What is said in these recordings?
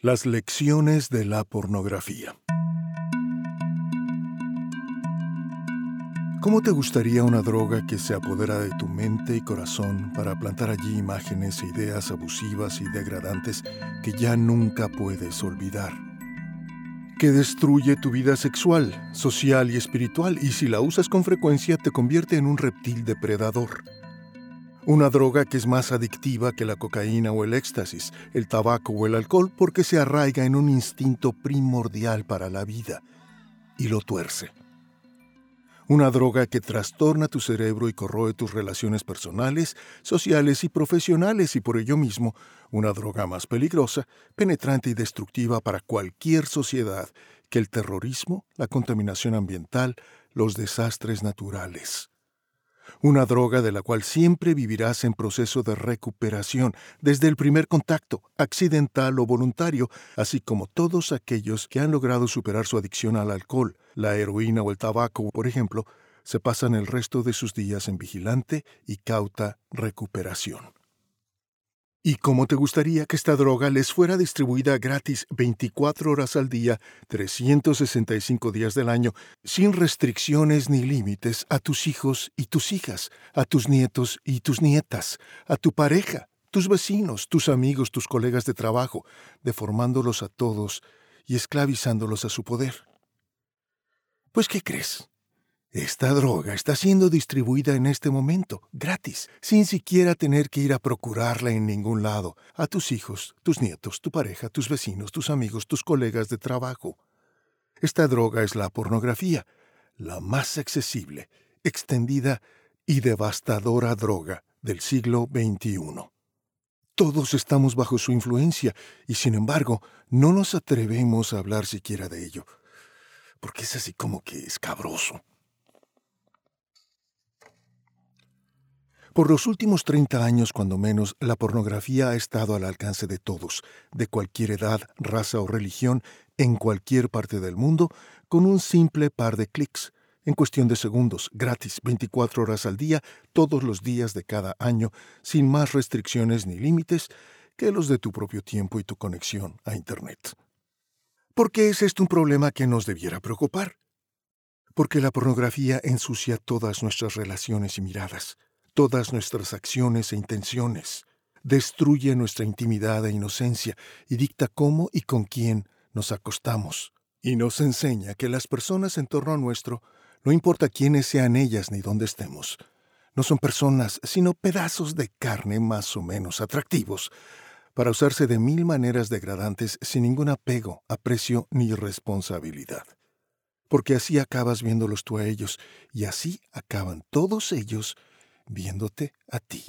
Las lecciones de la pornografía. ¿Cómo te gustaría una droga que se apodera de tu mente y corazón para plantar allí imágenes e ideas abusivas y degradantes que ya nunca puedes olvidar? Que destruye tu vida sexual, social y espiritual y si la usas con frecuencia te convierte en un reptil depredador. Una droga que es más adictiva que la cocaína o el éxtasis, el tabaco o el alcohol porque se arraiga en un instinto primordial para la vida y lo tuerce. Una droga que trastorna tu cerebro y corroe tus relaciones personales, sociales y profesionales y por ello mismo una droga más peligrosa, penetrante y destructiva para cualquier sociedad que el terrorismo, la contaminación ambiental, los desastres naturales una droga de la cual siempre vivirás en proceso de recuperación desde el primer contacto, accidental o voluntario, así como todos aquellos que han logrado superar su adicción al alcohol, la heroína o el tabaco, por ejemplo, se pasan el resto de sus días en vigilante y cauta recuperación. ¿Y cómo te gustaría que esta droga les fuera distribuida gratis 24 horas al día, 365 días del año, sin restricciones ni límites a tus hijos y tus hijas, a tus nietos y tus nietas, a tu pareja, tus vecinos, tus amigos, tus colegas de trabajo, deformándolos a todos y esclavizándolos a su poder? Pues, ¿qué crees? Esta droga está siendo distribuida en este momento, gratis, sin siquiera tener que ir a procurarla en ningún lado, a tus hijos, tus nietos, tu pareja, tus vecinos, tus amigos, tus colegas de trabajo. Esta droga es la pornografía, la más accesible, extendida y devastadora droga del siglo XXI. Todos estamos bajo su influencia y sin embargo no nos atrevemos a hablar siquiera de ello, porque es así como que escabroso. Por los últimos 30 años, cuando menos, la pornografía ha estado al alcance de todos, de cualquier edad, raza o religión, en cualquier parte del mundo, con un simple par de clics, en cuestión de segundos, gratis, 24 horas al día, todos los días de cada año, sin más restricciones ni límites que los de tu propio tiempo y tu conexión a Internet. ¿Por qué es esto un problema que nos debiera preocupar? Porque la pornografía ensucia todas nuestras relaciones y miradas todas nuestras acciones e intenciones, destruye nuestra intimidad e inocencia y dicta cómo y con quién nos acostamos. Y nos enseña que las personas en torno a nuestro, no importa quiénes sean ellas ni dónde estemos, no son personas, sino pedazos de carne más o menos atractivos, para usarse de mil maneras degradantes sin ningún apego, aprecio ni responsabilidad. Porque así acabas viéndolos tú a ellos, y así acaban todos ellos viéndote a ti.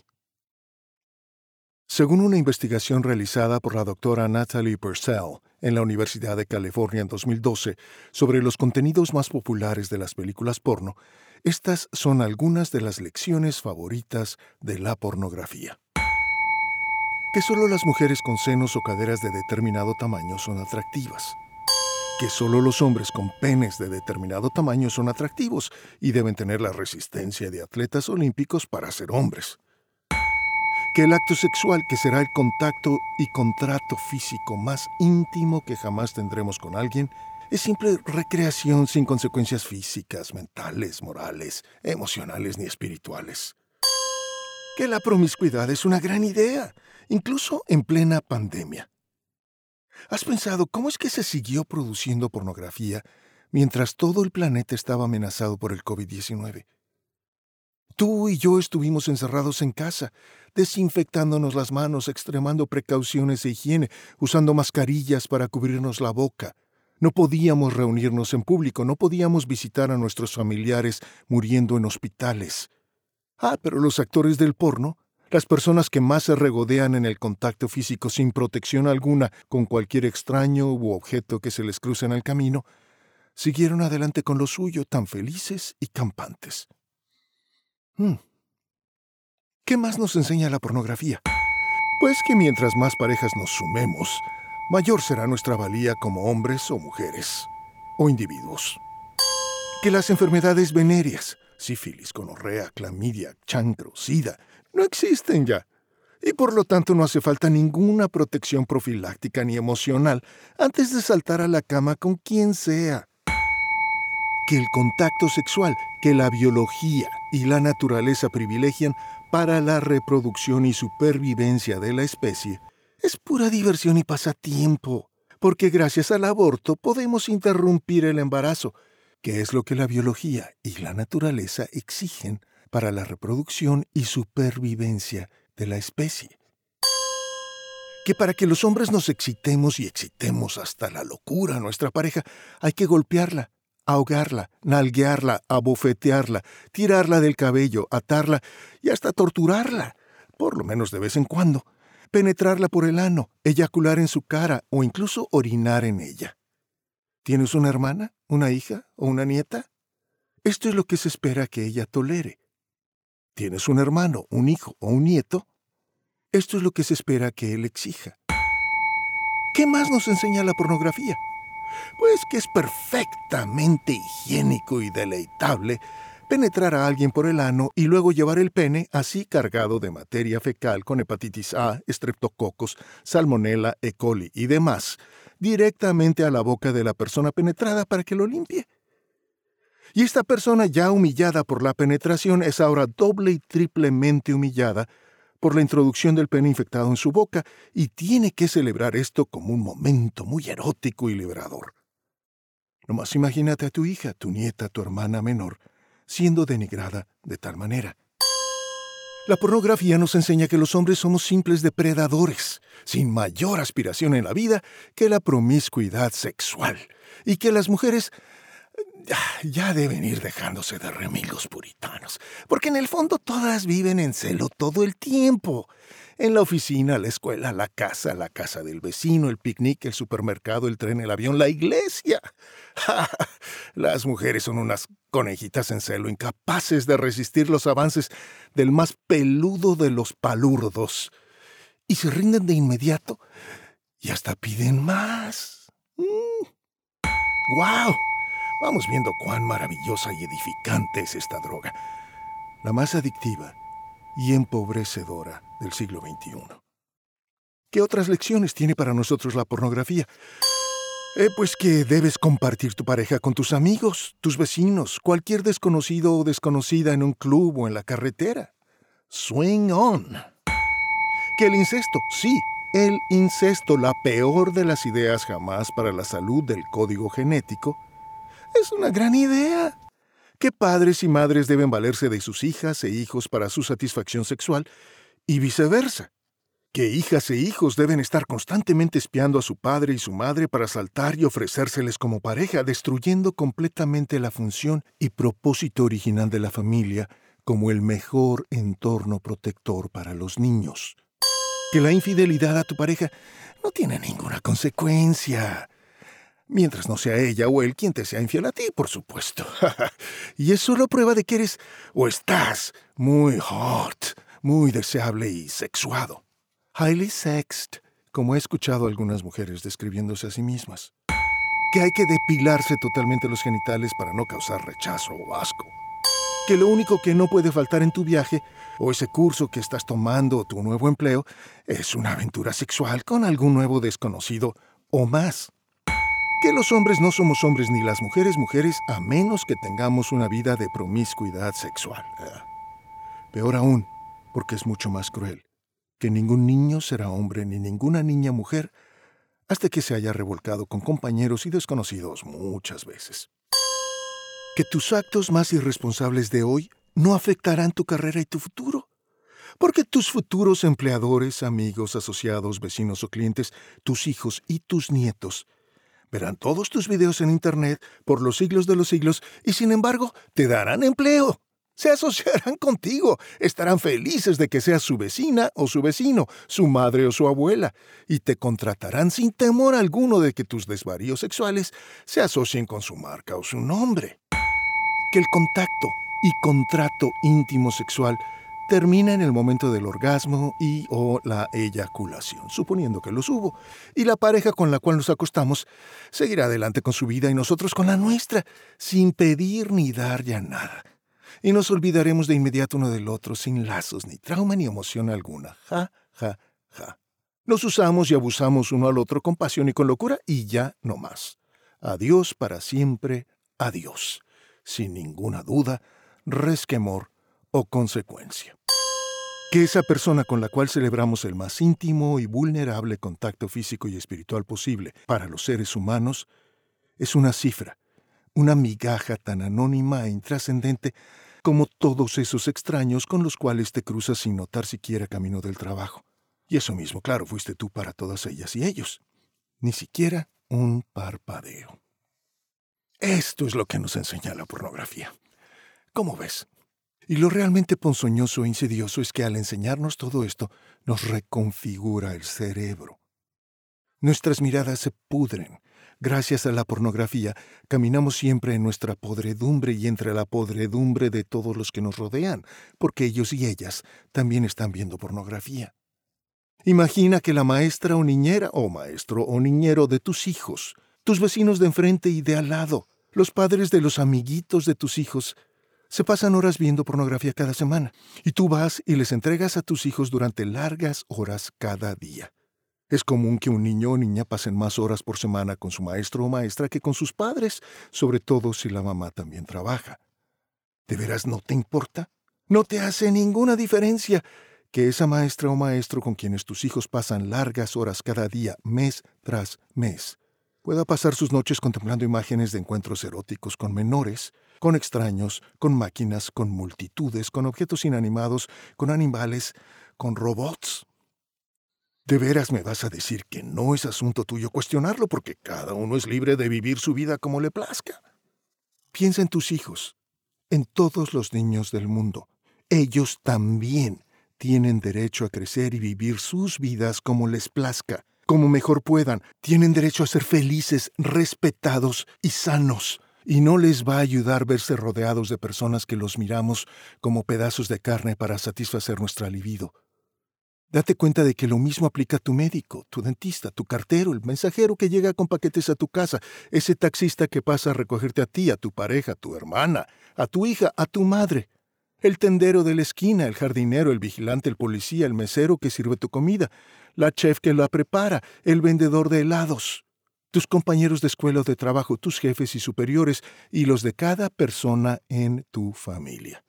Según una investigación realizada por la doctora Natalie Purcell en la Universidad de California en 2012 sobre los contenidos más populares de las películas porno, estas son algunas de las lecciones favoritas de la pornografía. Que solo las mujeres con senos o caderas de determinado tamaño son atractivas que solo los hombres con penes de determinado tamaño son atractivos y deben tener la resistencia de atletas olímpicos para ser hombres. Que el acto sexual, que será el contacto y contrato físico más íntimo que jamás tendremos con alguien, es simple recreación sin consecuencias físicas, mentales, morales, emocionales ni espirituales. Que la promiscuidad es una gran idea, incluso en plena pandemia. ¿Has pensado cómo es que se siguió produciendo pornografía mientras todo el planeta estaba amenazado por el COVID-19? Tú y yo estuvimos encerrados en casa, desinfectándonos las manos, extremando precauciones de higiene, usando mascarillas para cubrirnos la boca. No podíamos reunirnos en público, no podíamos visitar a nuestros familiares muriendo en hospitales. Ah, pero los actores del porno las personas que más se regodean en el contacto físico sin protección alguna con cualquier extraño u objeto que se les cruce en el camino, siguieron adelante con lo suyo tan felices y campantes. Hmm. ¿Qué más nos enseña la pornografía? Pues que mientras más parejas nos sumemos, mayor será nuestra valía como hombres o mujeres, o individuos. Que las enfermedades venéreas, sífilis, conorrea, clamidia, chancro, sida, no existen ya. y por lo tanto no hace falta ninguna protección profiláctica ni emocional antes de saltar a la cama con quien sea. Que el contacto sexual, que la biología y la naturaleza privilegian para la reproducción y supervivencia de la especie, es pura diversión y pasatiempo, porque gracias al aborto podemos interrumpir el embarazo, que es lo que la biología y la naturaleza exigen para la reproducción y supervivencia de la especie. Que para que los hombres nos excitemos y excitemos hasta la locura a nuestra pareja, hay que golpearla, ahogarla, nalguearla, abofetearla, tirarla del cabello, atarla y hasta torturarla, por lo menos de vez en cuando, penetrarla por el ano, eyacular en su cara o incluso orinar en ella. ¿Tienes una hermana, una hija o una nieta? Esto es lo que se espera que ella tolere. ¿Tienes un hermano, un hijo o un nieto? Esto es lo que se espera que él exija. ¿Qué más nos enseña la pornografía? Pues que es perfectamente higiénico y deleitable penetrar a alguien por el ano y luego llevar el pene así cargado de materia fecal con hepatitis A, estreptococos, salmonella, E. coli y demás, directamente a la boca de la persona penetrada para que lo limpie. Y esta persona ya humillada por la penetración es ahora doble y triplemente humillada por la introducción del pene infectado en su boca y tiene que celebrar esto como un momento muy erótico y liberador. Nomás imagínate a tu hija, tu nieta, tu hermana menor, siendo denigrada de tal manera. La pornografía nos enseña que los hombres somos simples depredadores, sin mayor aspiración en la vida que la promiscuidad sexual, y que las mujeres ya deben ir dejándose de remilgos puritanos, porque en el fondo todas viven en celo todo el tiempo. En la oficina, la escuela, la casa, la casa del vecino, el picnic, el supermercado, el tren, el avión, la iglesia. Las mujeres son unas conejitas en celo, incapaces de resistir los avances del más peludo de los palurdos. Y se rinden de inmediato y hasta piden más. ¡Guau! Mm. Vamos viendo cuán maravillosa y edificante es esta droga, la más adictiva y empobrecedora del siglo XXI. ¿Qué otras lecciones tiene para nosotros la pornografía? Eh, pues que debes compartir tu pareja con tus amigos, tus vecinos, cualquier desconocido o desconocida en un club o en la carretera. Swing on. Que el incesto, sí, el incesto, la peor de las ideas jamás para la salud del código genético, es una gran idea. Que padres y madres deben valerse de sus hijas e hijos para su satisfacción sexual y viceversa. Que hijas e hijos deben estar constantemente espiando a su padre y su madre para saltar y ofrecérseles como pareja, destruyendo completamente la función y propósito original de la familia como el mejor entorno protector para los niños. Que la infidelidad a tu pareja no tiene ninguna consecuencia Mientras no sea ella o él quien te sea infiel a ti, por supuesto. y es solo prueba de que eres o estás muy hot, muy deseable y sexuado. Highly sexed, como he escuchado algunas mujeres describiéndose a sí mismas. Que hay que depilarse totalmente los genitales para no causar rechazo o asco. Que lo único que no puede faltar en tu viaje, o ese curso que estás tomando o tu nuevo empleo, es una aventura sexual con algún nuevo desconocido o más que los hombres no somos hombres ni las mujeres mujeres a menos que tengamos una vida de promiscuidad sexual. Peor aún, porque es mucho más cruel, que ningún niño será hombre ni ninguna niña mujer hasta que se haya revolcado con compañeros y desconocidos muchas veces. Que tus actos más irresponsables de hoy no afectarán tu carrera y tu futuro. Porque tus futuros empleadores, amigos, asociados, vecinos o clientes, tus hijos y tus nietos verán todos tus videos en Internet por los siglos de los siglos y sin embargo te darán empleo. Se asociarán contigo, estarán felices de que seas su vecina o su vecino, su madre o su abuela, y te contratarán sin temor alguno de que tus desvaríos sexuales se asocien con su marca o su nombre. Que el contacto y contrato íntimo sexual termina en el momento del orgasmo y o la eyaculación, suponiendo que los hubo, y la pareja con la cual nos acostamos seguirá adelante con su vida y nosotros con la nuestra, sin pedir ni dar ya nada. Y nos olvidaremos de inmediato uno del otro, sin lazos, ni trauma, ni emoción alguna. Ja, ja, ja. Nos usamos y abusamos uno al otro con pasión y con locura y ya no más. Adiós para siempre, adiós. Sin ninguna duda, resquemor o consecuencia. Que esa persona con la cual celebramos el más íntimo y vulnerable contacto físico y espiritual posible para los seres humanos es una cifra, una migaja tan anónima e intrascendente como todos esos extraños con los cuales te cruzas sin notar siquiera camino del trabajo. Y eso mismo, claro, fuiste tú para todas ellas y ellos. Ni siquiera un parpadeo. Esto es lo que nos enseña la pornografía. ¿Cómo ves? Y lo realmente ponzoñoso e insidioso es que al enseñarnos todo esto, nos reconfigura el cerebro. Nuestras miradas se pudren, Gracias a la pornografía, caminamos siempre en nuestra podredumbre y entre la podredumbre de todos los que nos rodean, porque ellos y ellas también están viendo pornografía. Imagina que la maestra o niñera, o maestro o niñero de tus hijos, tus vecinos de enfrente y de al lado, los padres de los amiguitos de tus hijos, se pasan horas viendo pornografía cada semana, y tú vas y les entregas a tus hijos durante largas horas cada día. Es común que un niño o niña pasen más horas por semana con su maestro o maestra que con sus padres, sobre todo si la mamá también trabaja. ¿De veras no te importa? No te hace ninguna diferencia que esa maestra o maestro con quienes tus hijos pasan largas horas cada día, mes tras mes, pueda pasar sus noches contemplando imágenes de encuentros eróticos con menores, con extraños, con máquinas, con multitudes, con objetos inanimados, con animales, con robots. ¿De veras me vas a decir que no es asunto tuyo cuestionarlo porque cada uno es libre de vivir su vida como le plazca? Piensa en tus hijos, en todos los niños del mundo. Ellos también tienen derecho a crecer y vivir sus vidas como les plazca, como mejor puedan. Tienen derecho a ser felices, respetados y sanos. Y no les va a ayudar verse rodeados de personas que los miramos como pedazos de carne para satisfacer nuestra libido. Date cuenta de que lo mismo aplica a tu médico, tu dentista, tu cartero, el mensajero que llega con paquetes a tu casa, ese taxista que pasa a recogerte a ti, a tu pareja, a tu hermana, a tu hija, a tu madre, el tendero de la esquina, el jardinero, el vigilante, el policía, el mesero que sirve tu comida, la chef que la prepara, el vendedor de helados, tus compañeros de escuela o de trabajo, tus jefes y superiores y los de cada persona en tu familia.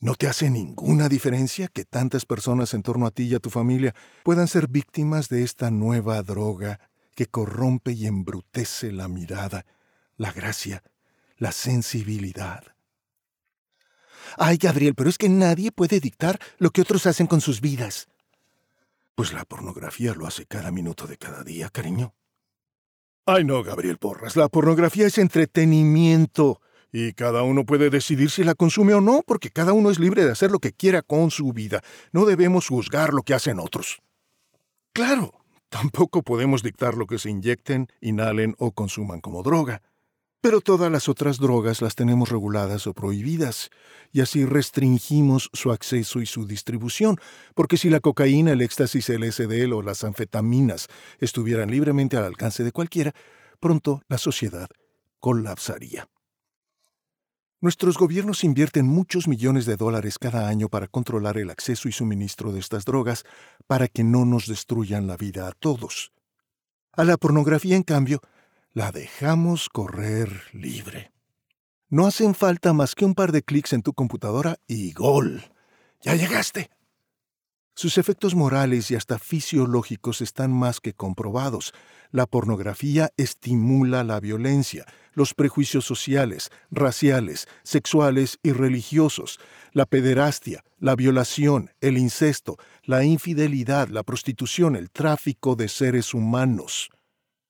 ¿No te hace ninguna diferencia que tantas personas en torno a ti y a tu familia puedan ser víctimas de esta nueva droga que corrompe y embrutece la mirada, la gracia, la sensibilidad? Ay, Gabriel, pero es que nadie puede dictar lo que otros hacen con sus vidas. Pues la pornografía lo hace cada minuto de cada día, cariño. Ay, no, Gabriel Porras, la pornografía es entretenimiento y cada uno puede decidir si la consume o no, porque cada uno es libre de hacer lo que quiera con su vida. No debemos juzgar lo que hacen otros. Claro, tampoco podemos dictar lo que se inyecten, inhalen o consuman como droga. Pero todas las otras drogas las tenemos reguladas o prohibidas, y así restringimos su acceso y su distribución, porque si la cocaína, el éxtasis, el SDL o las anfetaminas estuvieran libremente al alcance de cualquiera, pronto la sociedad colapsaría. Nuestros gobiernos invierten muchos millones de dólares cada año para controlar el acceso y suministro de estas drogas para que no nos destruyan la vida a todos. A la pornografía, en cambio, la dejamos correr libre. No hacen falta más que un par de clics en tu computadora y gol. Ya llegaste. Sus efectos morales y hasta fisiológicos están más que comprobados. La pornografía estimula la violencia, los prejuicios sociales, raciales, sexuales y religiosos, la pederastia, la violación, el incesto, la infidelidad, la prostitución, el tráfico de seres humanos.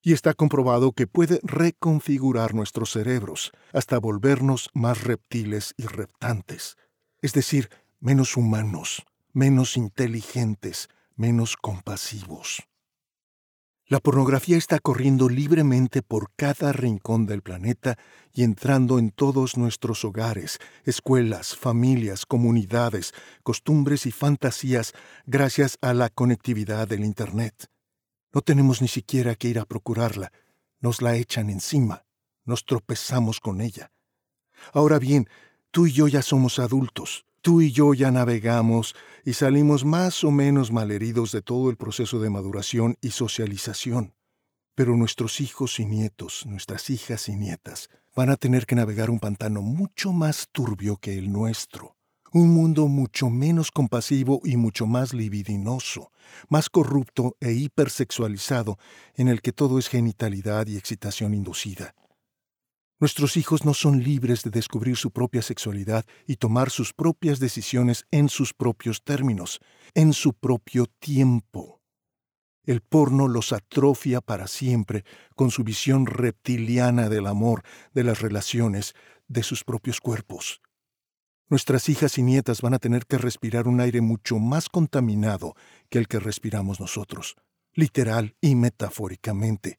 Y está comprobado que puede reconfigurar nuestros cerebros hasta volvernos más reptiles y reptantes, es decir, menos humanos menos inteligentes, menos compasivos. La pornografía está corriendo libremente por cada rincón del planeta y entrando en todos nuestros hogares, escuelas, familias, comunidades, costumbres y fantasías gracias a la conectividad del Internet. No tenemos ni siquiera que ir a procurarla, nos la echan encima, nos tropezamos con ella. Ahora bien, tú y yo ya somos adultos, Tú y yo ya navegamos y salimos más o menos malheridos de todo el proceso de maduración y socialización. Pero nuestros hijos y nietos, nuestras hijas y nietas, van a tener que navegar un pantano mucho más turbio que el nuestro. Un mundo mucho menos compasivo y mucho más libidinoso, más corrupto e hipersexualizado, en el que todo es genitalidad y excitación inducida. Nuestros hijos no son libres de descubrir su propia sexualidad y tomar sus propias decisiones en sus propios términos, en su propio tiempo. El porno los atrofia para siempre con su visión reptiliana del amor, de las relaciones, de sus propios cuerpos. Nuestras hijas y nietas van a tener que respirar un aire mucho más contaminado que el que respiramos nosotros, literal y metafóricamente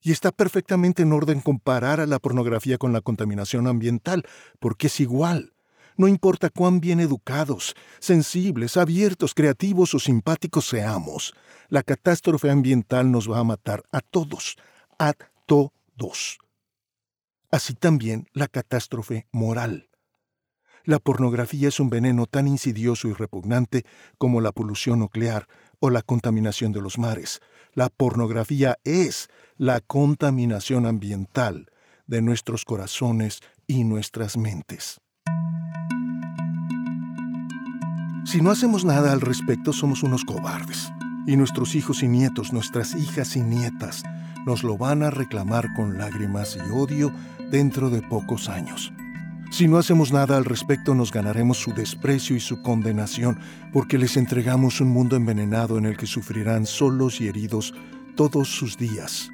y está perfectamente en orden comparar a la pornografía con la contaminación ambiental, porque es igual. No importa cuán bien educados, sensibles, abiertos, creativos o simpáticos seamos, la catástrofe ambiental nos va a matar a todos, a todos. Así también la catástrofe moral. La pornografía es un veneno tan insidioso y repugnante como la polución nuclear o la contaminación de los mares. La pornografía es la contaminación ambiental de nuestros corazones y nuestras mentes. Si no hacemos nada al respecto, somos unos cobardes. Y nuestros hijos y nietos, nuestras hijas y nietas, nos lo van a reclamar con lágrimas y odio dentro de pocos años. Si no hacemos nada al respecto nos ganaremos su desprecio y su condenación, porque les entregamos un mundo envenenado en el que sufrirán solos y heridos todos sus días,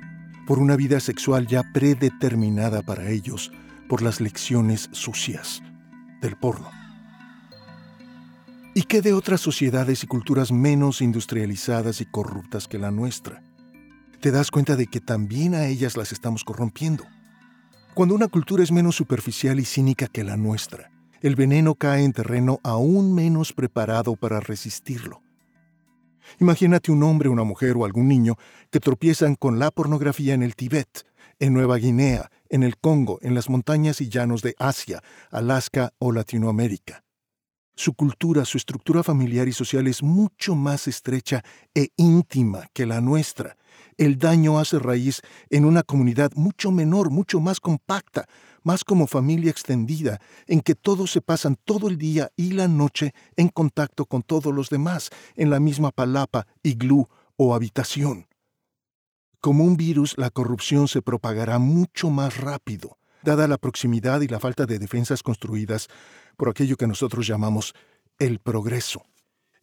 por una vida sexual ya predeterminada para ellos, por las lecciones sucias del porno. ¿Y qué de otras sociedades y culturas menos industrializadas y corruptas que la nuestra? Te das cuenta de que también a ellas las estamos corrompiendo. Cuando una cultura es menos superficial y cínica que la nuestra, el veneno cae en terreno aún menos preparado para resistirlo. Imagínate un hombre, una mujer o algún niño que tropiezan con la pornografía en el Tíbet, en Nueva Guinea, en el Congo, en las montañas y llanos de Asia, Alaska o Latinoamérica. Su cultura, su estructura familiar y social es mucho más estrecha e íntima que la nuestra, el daño hace raíz en una comunidad mucho menor, mucho más compacta, más como familia extendida, en que todos se pasan todo el día y la noche en contacto con todos los demás, en la misma palapa, iglú o habitación. Como un virus, la corrupción se propagará mucho más rápido, dada la proximidad y la falta de defensas construidas por aquello que nosotros llamamos el progreso.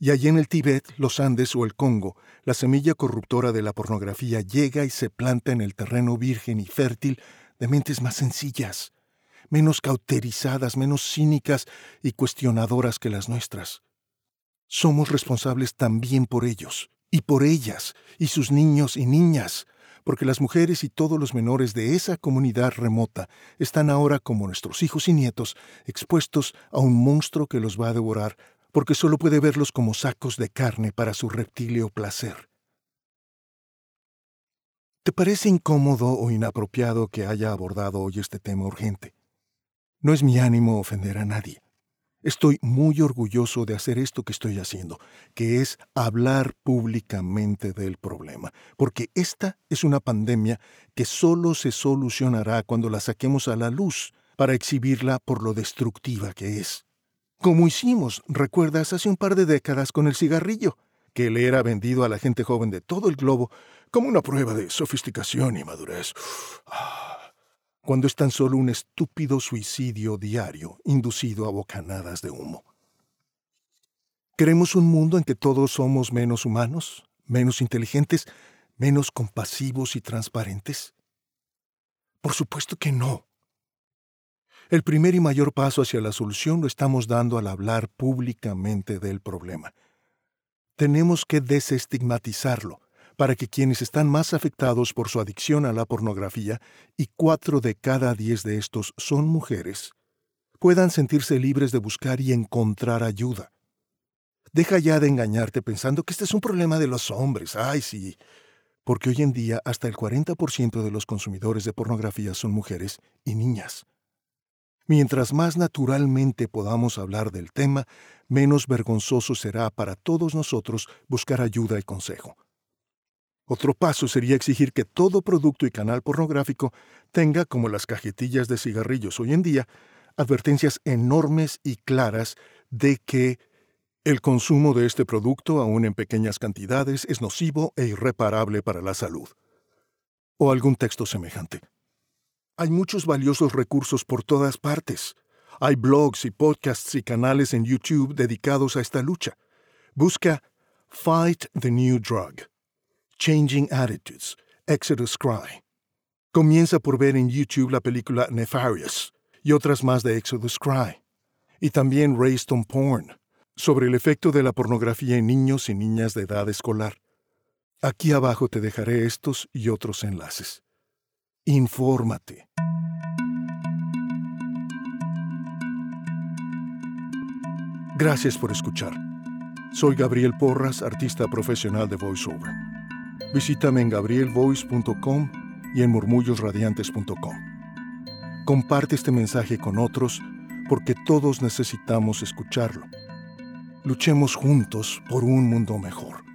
Y allí en el Tíbet, los Andes o el Congo, la semilla corruptora de la pornografía llega y se planta en el terreno virgen y fértil de mentes más sencillas, menos cauterizadas, menos cínicas y cuestionadoras que las nuestras. Somos responsables también por ellos, y por ellas, y sus niños y niñas, porque las mujeres y todos los menores de esa comunidad remota están ahora como nuestros hijos y nietos expuestos a un monstruo que los va a devorar porque solo puede verlos como sacos de carne para su reptilio placer. ¿Te parece incómodo o inapropiado que haya abordado hoy este tema urgente? No es mi ánimo ofender a nadie. Estoy muy orgulloso de hacer esto que estoy haciendo, que es hablar públicamente del problema, porque esta es una pandemia que solo se solucionará cuando la saquemos a la luz para exhibirla por lo destructiva que es como hicimos, recuerdas, hace un par de décadas con el cigarrillo, que le era vendido a la gente joven de todo el globo como una prueba de sofisticación y madurez. Cuando es tan solo un estúpido suicidio diario inducido a bocanadas de humo. ¿Queremos un mundo en que todos somos menos humanos, menos inteligentes, menos compasivos y transparentes? Por supuesto que no. El primer y mayor paso hacia la solución lo estamos dando al hablar públicamente del problema. Tenemos que desestigmatizarlo para que quienes están más afectados por su adicción a la pornografía, y cuatro de cada diez de estos son mujeres, puedan sentirse libres de buscar y encontrar ayuda. Deja ya de engañarte pensando que este es un problema de los hombres. Ay, sí. Porque hoy en día hasta el 40% de los consumidores de pornografía son mujeres y niñas. Mientras más naturalmente podamos hablar del tema, menos vergonzoso será para todos nosotros buscar ayuda y consejo. Otro paso sería exigir que todo producto y canal pornográfico tenga, como las cajetillas de cigarrillos hoy en día, advertencias enormes y claras de que el consumo de este producto, aun en pequeñas cantidades, es nocivo e irreparable para la salud. O algún texto semejante. Hay muchos valiosos recursos por todas partes. Hay blogs y podcasts y canales en YouTube dedicados a esta lucha. Busca Fight the New Drug. Changing Attitudes. Exodus Cry. Comienza por ver en YouTube la película Nefarious y otras más de Exodus Cry. Y también Raised on Porn, sobre el efecto de la pornografía en niños y niñas de edad escolar. Aquí abajo te dejaré estos y otros enlaces. Infórmate. Gracias por escuchar. Soy Gabriel Porras, artista profesional de VoiceOver. Visítame en gabrielvoice.com y en murmullosradiantes.com. Comparte este mensaje con otros porque todos necesitamos escucharlo. Luchemos juntos por un mundo mejor.